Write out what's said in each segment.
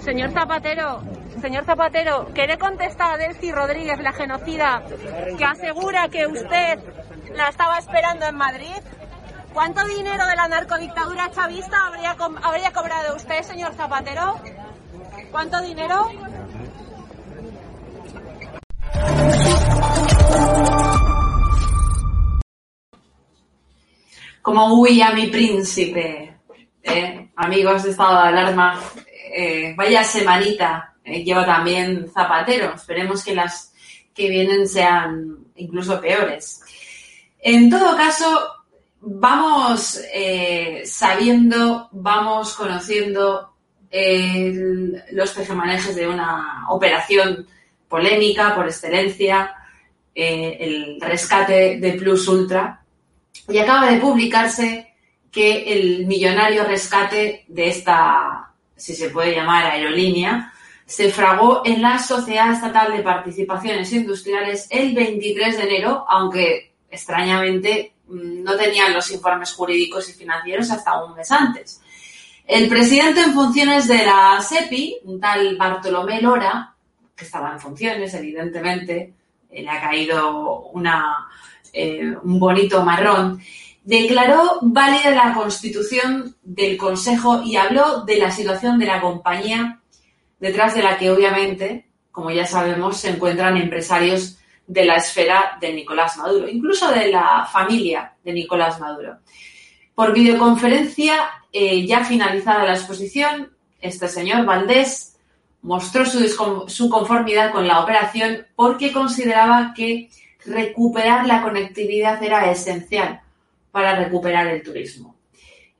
Señor Zapatero, señor Zapatero, ¿quiere contestar a Delcy Rodríguez, la genocida, que asegura que usted la estaba esperando en Madrid? ¿Cuánto dinero de la narcodictadura chavista habría, habría cobrado usted, señor Zapatero? ¿Cuánto dinero? Como huía mi príncipe, ¿eh? Amigos de estado de alarma, eh, vaya semanita eh, lleva también Zapatero. Esperemos que las que vienen sean incluso peores. En todo caso, vamos sabiendo, vamos conociendo los tejemanejes de una operación polémica por excelencia, el rescate de Plus Ultra, y acaba de publicarse que el millonario rescate de esta, si se puede llamar, aerolínea, se fragó en la Sociedad Estatal de Participaciones Industriales el 23 de enero, aunque extrañamente mm, no tenían los informes jurídicos y financieros hasta un mes antes. El presidente en funciones de la SEPI, un tal Bartolomé Lora, que estaba en funciones, evidentemente, le ha caído una, eh, un bonito marrón, declaró válida la constitución del Consejo y habló de la situación de la compañía detrás de la que obviamente, como ya sabemos, se encuentran empresarios de la esfera de Nicolás Maduro, incluso de la familia de Nicolás Maduro. Por videoconferencia, eh, ya finalizada la exposición, este señor Valdés mostró su, su conformidad con la operación porque consideraba que recuperar la conectividad era esencial para recuperar el turismo.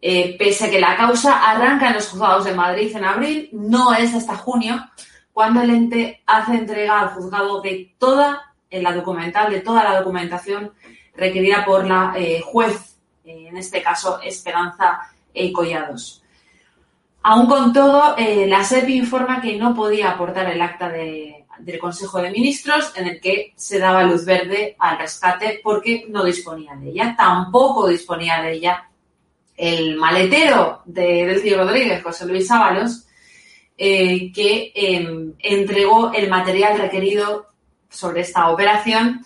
Eh, pese a que la causa arranca en los juzgados de Madrid en abril, no es hasta junio cuando el ente hace entrega al juzgado de toda la documental, de toda la documentación requerida por la eh, juez, eh, en este caso Esperanza Collados. Aún con todo, la SEPI informa que no podía aportar el acta de del Consejo de Ministros en el que se daba luz verde al rescate porque no disponía de ella. Tampoco disponía de ella el maletero de Delcio Rodríguez, José Luis Ábalos, eh, que em, entregó el material requerido sobre esta operación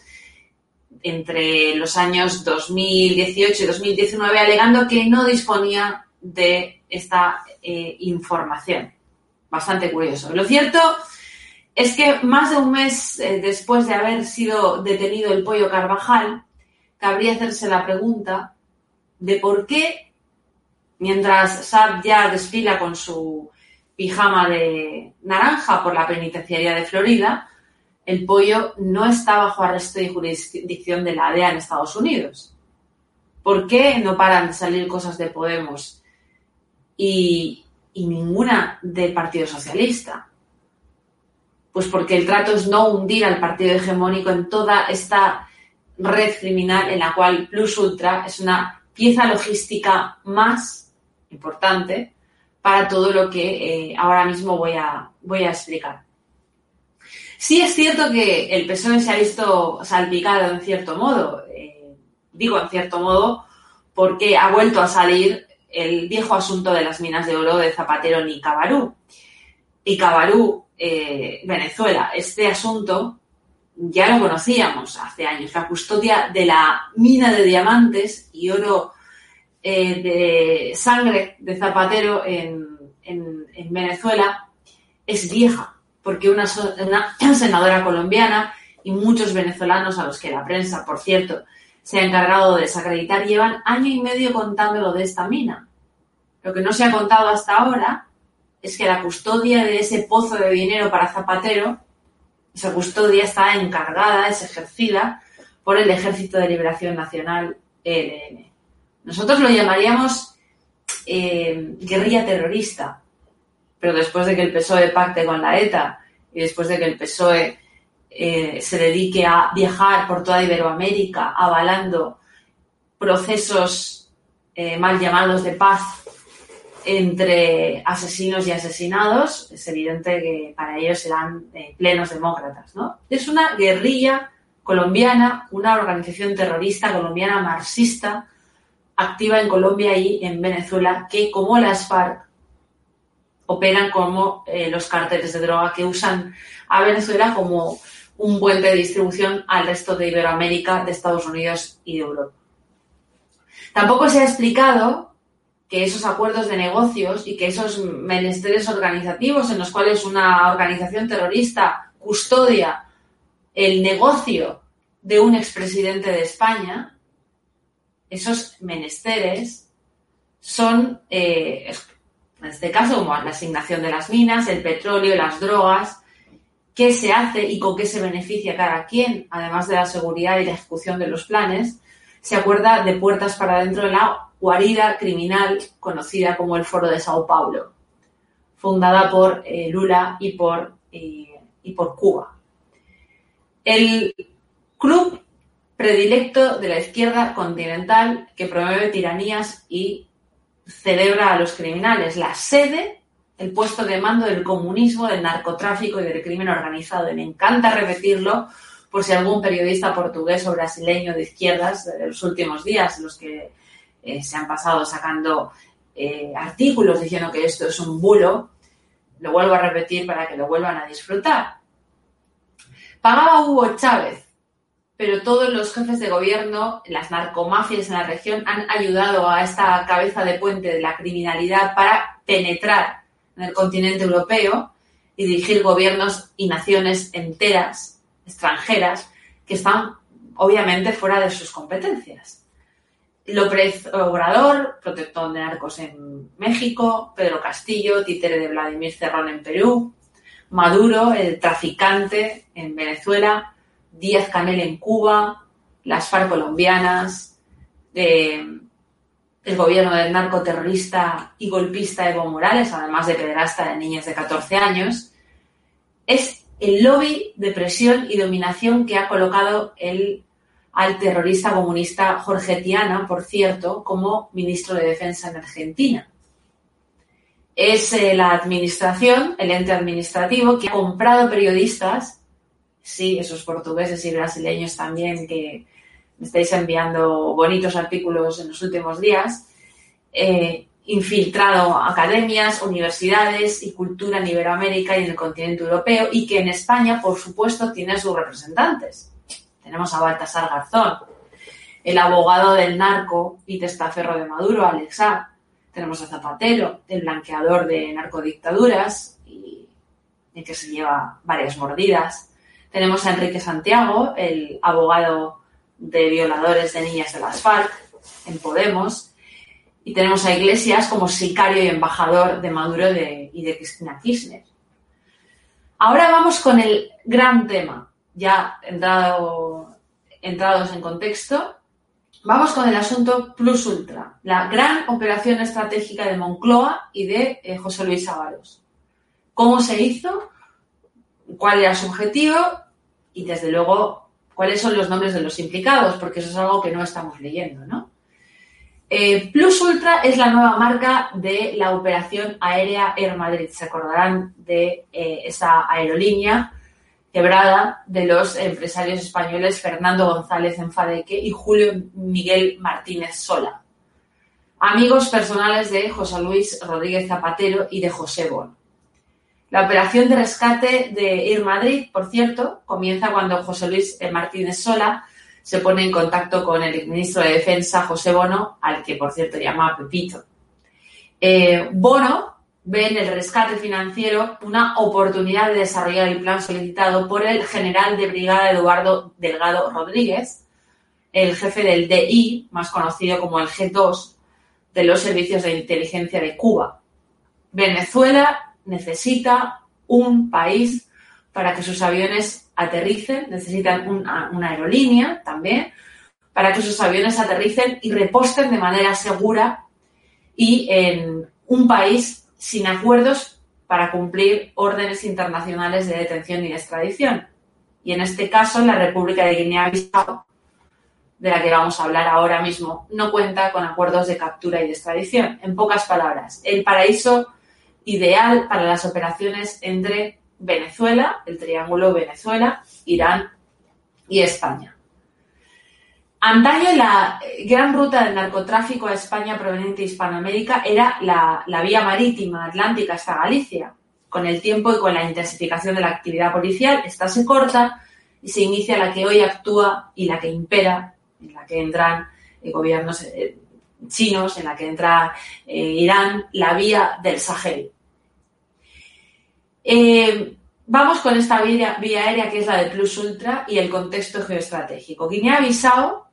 entre los años 2018 y 2019, alegando que no disponía de esta eh, información. Bastante curioso. Lo cierto que más de un mes eh, después de haber sido detenido el pollo Carvajal, cabría hacerse la pregunta de por qué, mientras Saab ya desfila con su pijama de naranja por la penitenciaría de Florida, el pollo no está bajo arresto y jurisdicción de la DEA en Estados Unidos. ¿Por qué no paran de salir cosas de Podemos y ninguna del Partido Socialista? Pues porque el trato es no hundir al partido hegemónico en toda esta red criminal en la cual Plus Ultra es una pieza logística más importante para todo lo que eh, ahora mismo voy a, voy a explicar. Sí es cierto que el PSOE se ha visto salpicado en cierto modo, eh, digo en cierto modo, porque ha vuelto a salir el viejo asunto de las minas de oro de Zapatero ni Cabarú. Y Cabarú eh, Venezuela. Este asunto ya lo conocíamos hace años. La custodia de la mina de diamantes y oro eh, de sangre de Zapatero en, Venezuela es vieja, porque una, una senadora colombiana y muchos venezolanos a los que la prensa, por cierto, se ha encargado de desacreditar, llevan año y medio contándolo de esta mina. Lo que no se ha contado hasta ahora es que la custodia de ese pozo de dinero para Zapatero, esa custodia está encargada, es ejercida por el Ejército de Liberación Nacional, ELN. Nosotros lo llamaríamos eh, guerrilla terrorista. Pero después de que el PSOE pacte con la ETA y después de que el PSOE eh, se dedique a viajar por toda Iberoamérica avalando procesos eh, mal llamados de paz entre asesinos y asesinados, es evidente que para ellos serán plenos demócratas. ¿no? Es una guerrilla colombiana, una organización terrorista colombiana marxista activa en Colombia y en Venezuela que, como las FARC, operan como eh, los cárteles de droga que usan a Venezuela como un puente de distribución al resto de Iberoamérica, de Estados Unidos y de Europa. Tampoco se ha explicado que esos acuerdos de negocios y que esos menesteres organizativos en los cuales una organización terrorista custodia el negocio de un expresidente de España, esos menesteres son, eh, en este caso, como la asignación de las minas, el petróleo, las drogas, qué se hace y con qué se beneficia cada quien, además de la seguridad y la ejecución de los planes, se acuerda de puertas para dentro de la guarida criminal conocida como el Foro de Sao Paulo, fundada por eh, Lula y por, eh, y por Cuba. El club predilecto de la izquierda continental que promueve tiranías y celebra a los criminales. La sede, el puesto de mando del comunismo, del narcotráfico y del crimen organizado. Y me encanta repetirlo por si algún periodista portugués o brasileño de izquierdas de los últimos días, los que eh, se han pasado sacando eh, artículos diciendo que esto es un bulo, lo vuelvo a repetir para que lo vuelvan a disfrutar. Pagaba Hugo Chávez pero todos los jefes de gobierno, las narcomafias en la región han ayudado a esta cabeza de puente de la criminalidad para penetrar en el continente europeo y dirigir gobiernos y naciones enteras, extranjeras, que están obviamente fuera de sus competencias. López Obrador, protector de narcos en México, Pedro Castillo, títere de Vladimir Cerrón en Perú, Maduro, el traficante en Venezuela, Díaz Canel en Cuba, las FARC colombianas, el gobierno del narcoterrorista y golpista Evo Morales, además de pederasta de niñas de 14 años, es el lobby de presión y dominación que ha colocado el, al terrorista comunista Jorge Tiana, por cierto, como ministro de Defensa en Argentina. Es eh, la administración, el ente administrativo, que ha comprado periodistas sí, esos portugueses y brasileños también que me estáis enviando bonitos artículos en los últimos días, eh, infiltrado academias, universidades y cultura en Iberoamérica y en el continente europeo y que en España, por supuesto, tiene sus representantes. Tenemos a Baltasar Garzón, el abogado del narco y testaferro de Maduro, Alexa. Tenemos a Zapatero, el blanqueador de narcodictaduras y, y que se lleva varias mordidas. Tenemos a Enrique Santiago, el abogado de violadores de niñas de las FARC en Podemos. Y tenemos a Iglesias como sicario y embajador de Maduro y de Cristina Kirchner. Ahora vamos con el gran tema, ya entrado, entrados en contexto. Vamos con el asunto Plus Ultra, la gran operación estratégica de Moncloa y de eh, José Luis Ábalos. ¿Cómo se hizo? ¿Cuál era su objetivo? y desde luego cuáles son los nombres de los implicados, porque eso es algo que no estamos leyendo, ¿no? Eh, Plus Ultra es la nueva marca de la operación aérea Air Madrid. Se acordarán de eh, esa aerolínea quebrada de los empresarios españoles Fernando González Enfadeque y Julio Miguel Martínez Sola. Amigos personales de José Luis Rodríguez Zapatero y de José Bon. La operación de rescate de Air Madrid, por cierto, comienza cuando José Luis Martínez Sola se pone en contacto con el ministro de Defensa, José Bono, al que, por cierto, llama Pepito. Eh, Bono ve en el rescate financiero una oportunidad de desarrollar el plan solicitado por el general de brigada Eduardo Delgado Rodríguez, el jefe del DI, más conocido como el G2, de los servicios de inteligencia de Cuba. Venezuela necesita un país para que sus aviones aterricen, necesitan una, aerolínea también, para que sus aviones aterricen y reposten de manera segura y en un país sin acuerdos para cumplir órdenes internacionales de detención y extradición. Y en este caso, la República de Guinea-Bissau, de la que vamos a hablar ahora mismo, no cuenta con acuerdos de captura y de extradición. En pocas palabras, el paraíso ideal para las operaciones entre Venezuela, el triángulo Venezuela, Irán y España. Antaño la gran ruta del narcotráfico a España proveniente de Hispanoamérica era la, la, vía marítima atlántica hasta Galicia. Con el tiempo y con la intensificación de la actividad policial, esta se corta y se inicia la que hoy actúa y la que impera, en la que entran eh, gobiernos eh, chinos, en la que entra eh, Irán, la vía del Sahel. Vamos con esta vía, vía, aérea que es la de Plus Ultra y el contexto geoestratégico. Guinea-Bissau,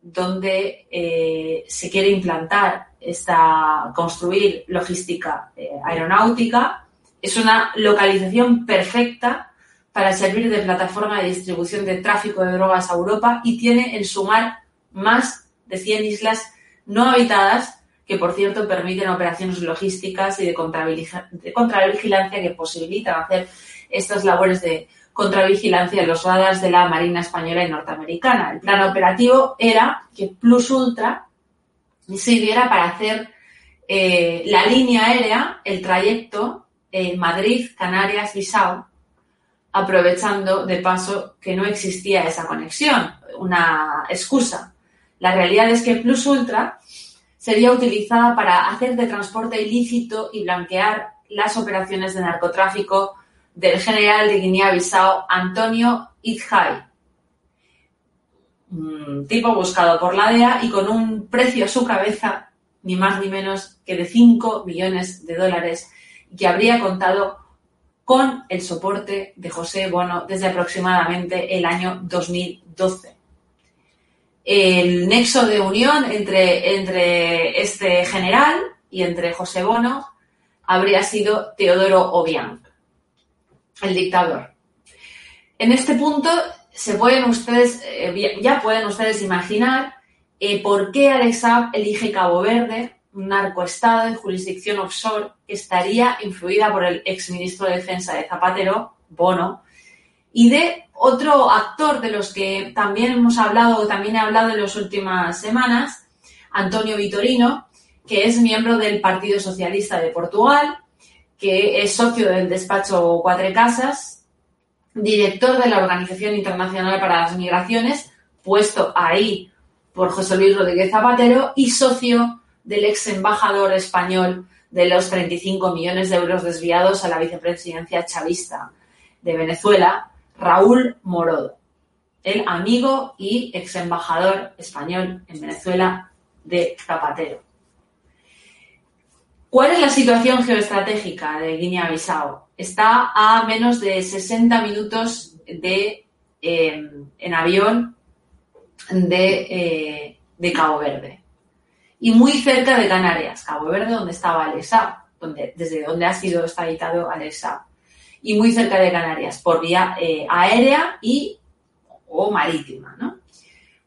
donde eh, se quiere implantar esta, construir logística eh, aeronáutica, es una localización perfecta para servir de plataforma de distribución de tráfico de drogas a Europa y tiene en su mar más de 100 islas no habitadas que por cierto permiten operaciones logísticas y de, contravigilancia que posibilitan hacer estas labores de contravigilancia en los radares de la Marina Española y Norteamericana. El plan operativo era que Plus Ultra sirviera para hacer eh, la línea aérea, el trayecto eh, Madrid, Canarias, Bissau, aprovechando de paso que no existía esa conexión, una excusa. La realidad es que Plus Ultra sería utilizada para hacer de transporte ilícito y blanquear las operaciones de narcotráfico del general de Guinea-Bissau Antonio Idjai, un tipo buscado por la DEA y con un precio a su cabeza ni más ni menos que de 5 millones de dólares que habría contado con el soporte de José Bono desde aproximadamente el año 2012 el nexo de unión entre, entre este general y entre José Bono habría sido Teodoro Obiang, el dictador. En este punto se pueden ustedes, eh, ya pueden ustedes imaginar eh, por qué Alex elige Cabo Verde, un narcoestado de jurisdicción offshore que estaría influida por el exministro de Defensa de Zapatero, Bono, y de otro actor de los que también hemos hablado, también he hablado en las últimas semanas, Antonio Vitorino, que es miembro del Partido Socialista de Portugal, que es socio del despacho Cuatro Casas, director de la Organización Internacional para las Migraciones, puesto ahí por José Luis Rodríguez Zapatero, y socio del ex embajador español de los 35 millones de euros desviados a la vicepresidencia chavista de Venezuela, Raúl Morodo, el amigo y ex embajador español en Venezuela de Zapatero. ¿Cuál es la situación geoestratégica de Guinea-Bissau? Está a menos de 60 minutos de, eh, en avión de, eh, de, Cabo Verde y muy cerca de Canarias, Cabo Verde, donde estaba Alexa, donde, desde donde ha sido extraditado Alexa y muy cerca de Canarias, por vía eh, aérea y o marítima, ¿no?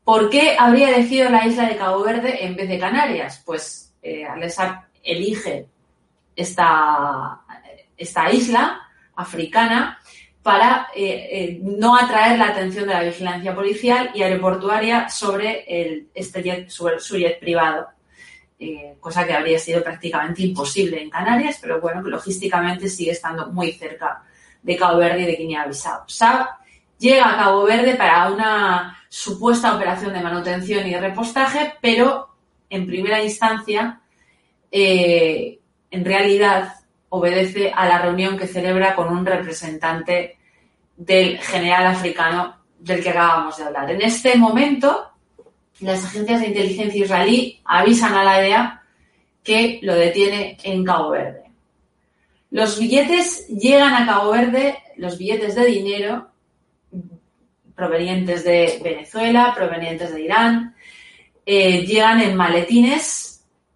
¿Por qué habría elegido la isla de Cabo Verde en vez de Canarias? Pues eh, elige esta, esta isla africana para eh, eh, no atraer la atención de la vigilancia policial y aeroportuaria sobre, el, este jet, su jet privado. Eh, cosa que habría sido prácticamente imposible en Canarias, pero bueno, logísticamente sigue estando muy cerca de Cabo Verde y de Guinea-Bissau. Saab llega a Cabo Verde para una supuesta operación de manutención y repostaje, pero en primera instancia, eh, en realidad, obedece a la reunión que celebra con un representante del general africano del que acabamos de hablar. En este momento, las agencias de inteligencia israelí avisan a la DEA que lo detiene en Cabo Verde. Los billetes llegan a Cabo Verde, los billetes de dinero provenientes de Venezuela, provenientes de Irán, eh, llegan en maletines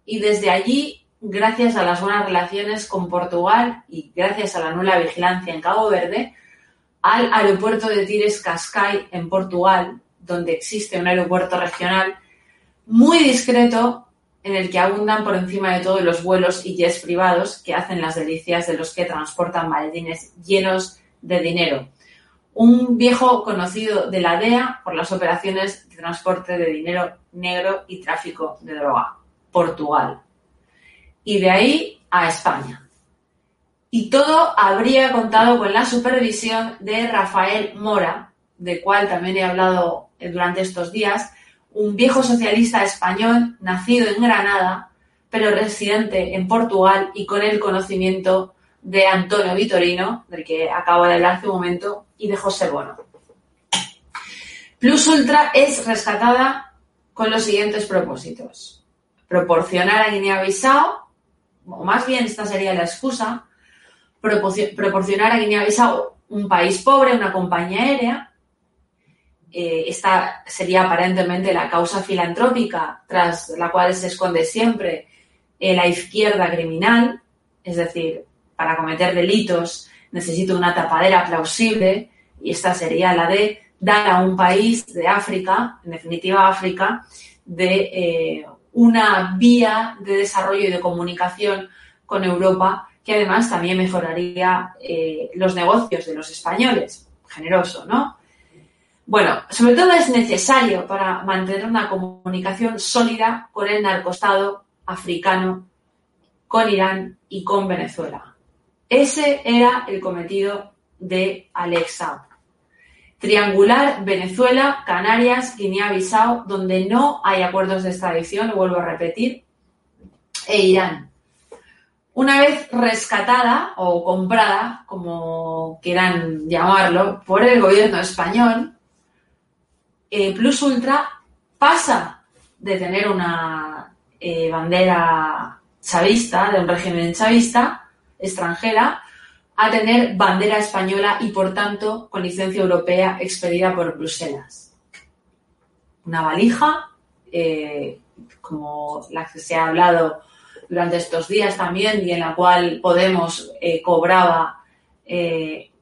y desde allí, gracias a las buenas relaciones con Portugal y gracias a la nula vigilancia en Cabo Verde, al aeropuerto de Tires Cascais en Portugal, donde existe un aeropuerto regional muy discreto en el que abundan por encima de todo los vuelos y jets privados que hacen las delicias de los que transportan maletines llenos de dinero. Un viejo conocido de la DEA por las operaciones de transporte de dinero negro y tráfico de droga. Portugal. Y de ahí a España. Y todo habría contado con la supervisión de Rafael Mora, de cual también he hablado durante estos días, un viejo socialista español nacido en Granada, pero residente en Portugal y con el conocimiento de Antonio Vitorino, del que acabo de hablar hace un momento, y de José Bono. Plus Ultra es rescatada con los siguientes propósitos. Proporcionar a Guinea-Bissau, o más bien esta sería la excusa, proporcionar a Guinea-Bissau un país pobre, una compañía aérea, eh, esta sería aparentemente la causa filantrópica tras la cual se esconde siempre la izquierda criminal, es decir, para cometer delitos necesito una tapadera plausible y esta sería la de dar a un país de África, en definitiva África, de eh, una vía de desarrollo y de comunicación con Europa que además también mejoraría eh, los negocios de los españoles. Generoso, ¿no? Bueno, sobre todo es necesario para mantener una comunicación sólida con el narcostado africano, con Irán y con Venezuela. Ese era el cometido de Alexa. Triangular Venezuela, Canarias, Guinea-Bissau, donde no hay acuerdos de extradición, lo vuelvo a repetir, e Irán. Una vez rescatada o comprada, como quieran llamarlo, por el gobierno español, eh, Plus Ultra pasa de tener una eh, bandera chavista, de un régimen chavista, extranjera, a tener bandera española y, por tanto, con licencia europea expedida por Bruselas. Una valija, eh, como la que se ha hablado durante estos días también y en la cual Podemos cobraba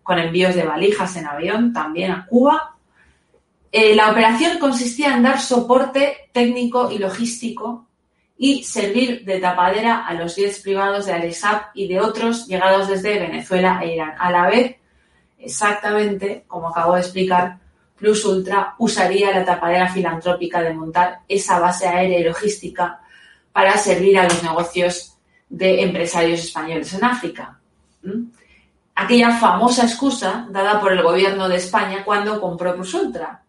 con envíos de valijas en avión también a Cuba eh, la operación consistía en dar soporte técnico y logístico y servir de tapadera a los jets privados de Alexab y de otros llegados desde Venezuela e Irán. A la vez, exactamente como acabo de explicar, Plus Ultra usaría la tapadera filantrópica de montar esa base aérea y logística para servir a los negocios de empresarios españoles en África. Aquella famosa excusa dada por el gobierno de España cuando compró Plus Ultra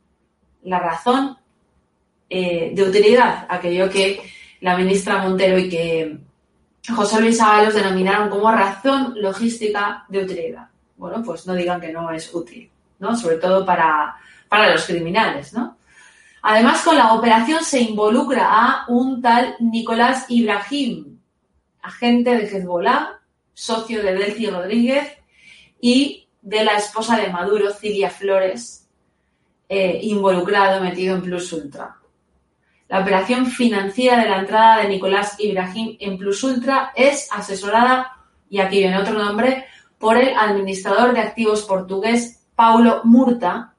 la razón eh, de utilidad, aquello que la ministra Montero y que José Luis Ábalos denominaron como razón logística de utilidad. Bueno, pues no digan que no es útil, ¿no? Sobre todo para, para los criminales, ¿no? Además, con la operación se involucra a un tal Nicolás Ibrahim, agente de Hezbollah, socio de Delcy Rodríguez y de la esposa de Maduro, Cilia Flores, eh, involucrado, metido en Plus Ultra. La operación financiera de la entrada de Nicolás Ibrahim en Plus Ultra es asesorada, y aquí viene otro nombre, por el administrador de activos portugués Paulo Murta,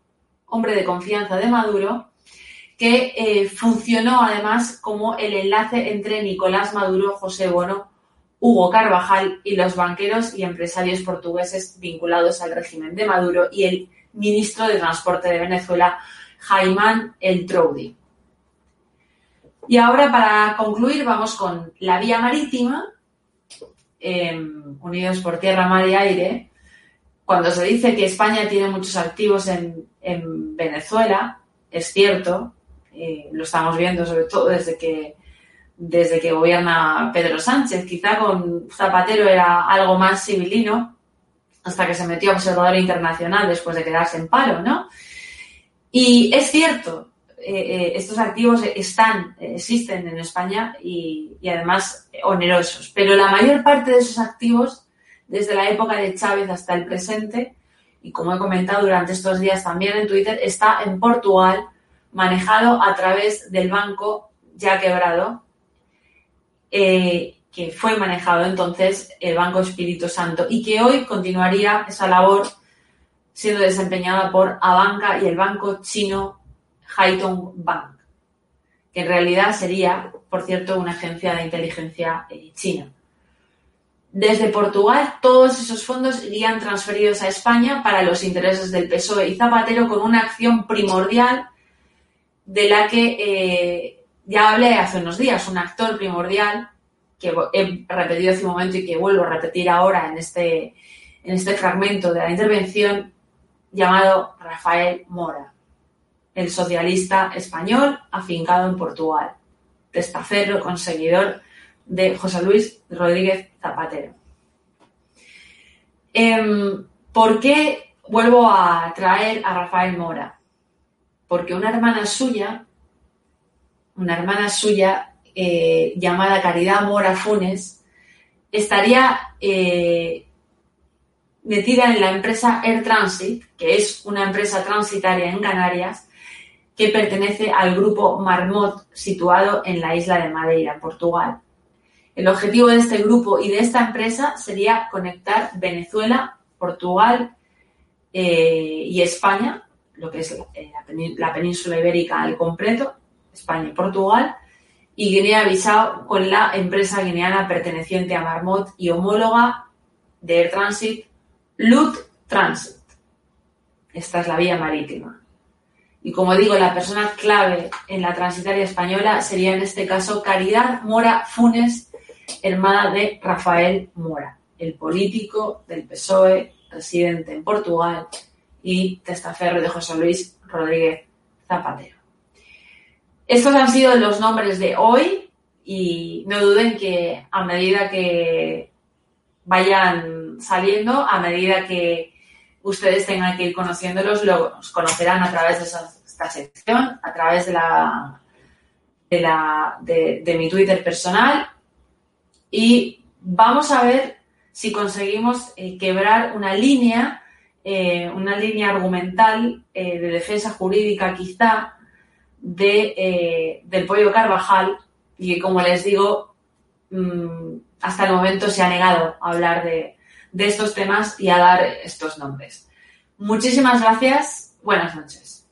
hombre de confianza de Maduro, que eh, funcionó además como el enlace entre Nicolás Maduro, José Bono, Hugo Carvajal y los banqueros y empresarios portugueses vinculados al régimen de Maduro y el ministro de Transporte de Venezuela, Jaimán El Troudi. Y ahora, para concluir, vamos con la vía marítima, em, unidos por tierra, mar y aire. Cuando se dice que España tiene muchos activos en, Venezuela, es cierto, lo estamos viendo sobre todo desde que, desde que gobierna Pedro Sánchez. Quizá con Zapatero era algo más civilino, hasta que se metió a observador internacional después de quedarse en paro, ¿no? Y es cierto, eh, eh, estos activos están, existen en España y, además onerosos, pero la mayor parte de esos activos, desde la época de Chávez hasta el presente, y como he comentado durante estos días también en Twitter, está en Portugal, manejado a través del banco ya quebrado, eh, que fue manejado entonces el Banco Espíritu Santo y que hoy continuaría esa labor siendo desempeñada por Abanca y el banco chino Haitong Bank, que en realidad sería por cierto, una agencia de inteligencia eh, china. Desde Portugal, todos esos fondos irían transferidos a España para los intereses del PSOE y Zapatero con una acción primordial de la que eh, ya hablé hace unos días, un actor primordial que he repetido hace un momento y que vuelvo a repetir ahora en este, en este fragmento de la intervención, llamado Rafael Mora, el socialista español afincado en Portugal, testaferro conseguidor de José Luis Rodríguez Zapatero. Em, ¿Por qué vuelvo a traer a Rafael Mora? Porque una hermana suya, una hermana suya eh, llamada Caridad Mora Funes, estaría eh, metida en la empresa Air Transit, que es una empresa transitaria en Canarias, que pertenece al grupo Marmot, situado en la isla de Madeira, Portugal. El objetivo de este grupo y de esta empresa sería conectar Venezuela, Portugal eh, y España, lo que es la, península ibérica al completo, España y Portugal, y Guinea-Bissau con la empresa guineana perteneciente a Marmot y homóloga de Air Transit, Lut Transit. Esta es la vía marítima. Y como digo, la persona clave en la transitaria española sería en este caso Caridad Mora Funes, hermana de Rafael Mora, el político del PSOE, residente en Portugal y testaferro de José Luis Rodríguez Zapatero. Estos han sido los nombres de hoy y no duden que a medida que vayan saliendo, a medida que ustedes tengan que ir conociéndolos, los conocerán a través de esta sección, a través de la de, mi Twitter personal. Y vamos a ver si conseguimos eh, quebrar una línea, eh, una línea argumental eh, de defensa jurídica quizá de, del pollo Carvajal y como les digo, mm, hasta el momento se ha negado a hablar de, de estos temas y a dar estos nombres. Muchísimas gracias. Buenas noches.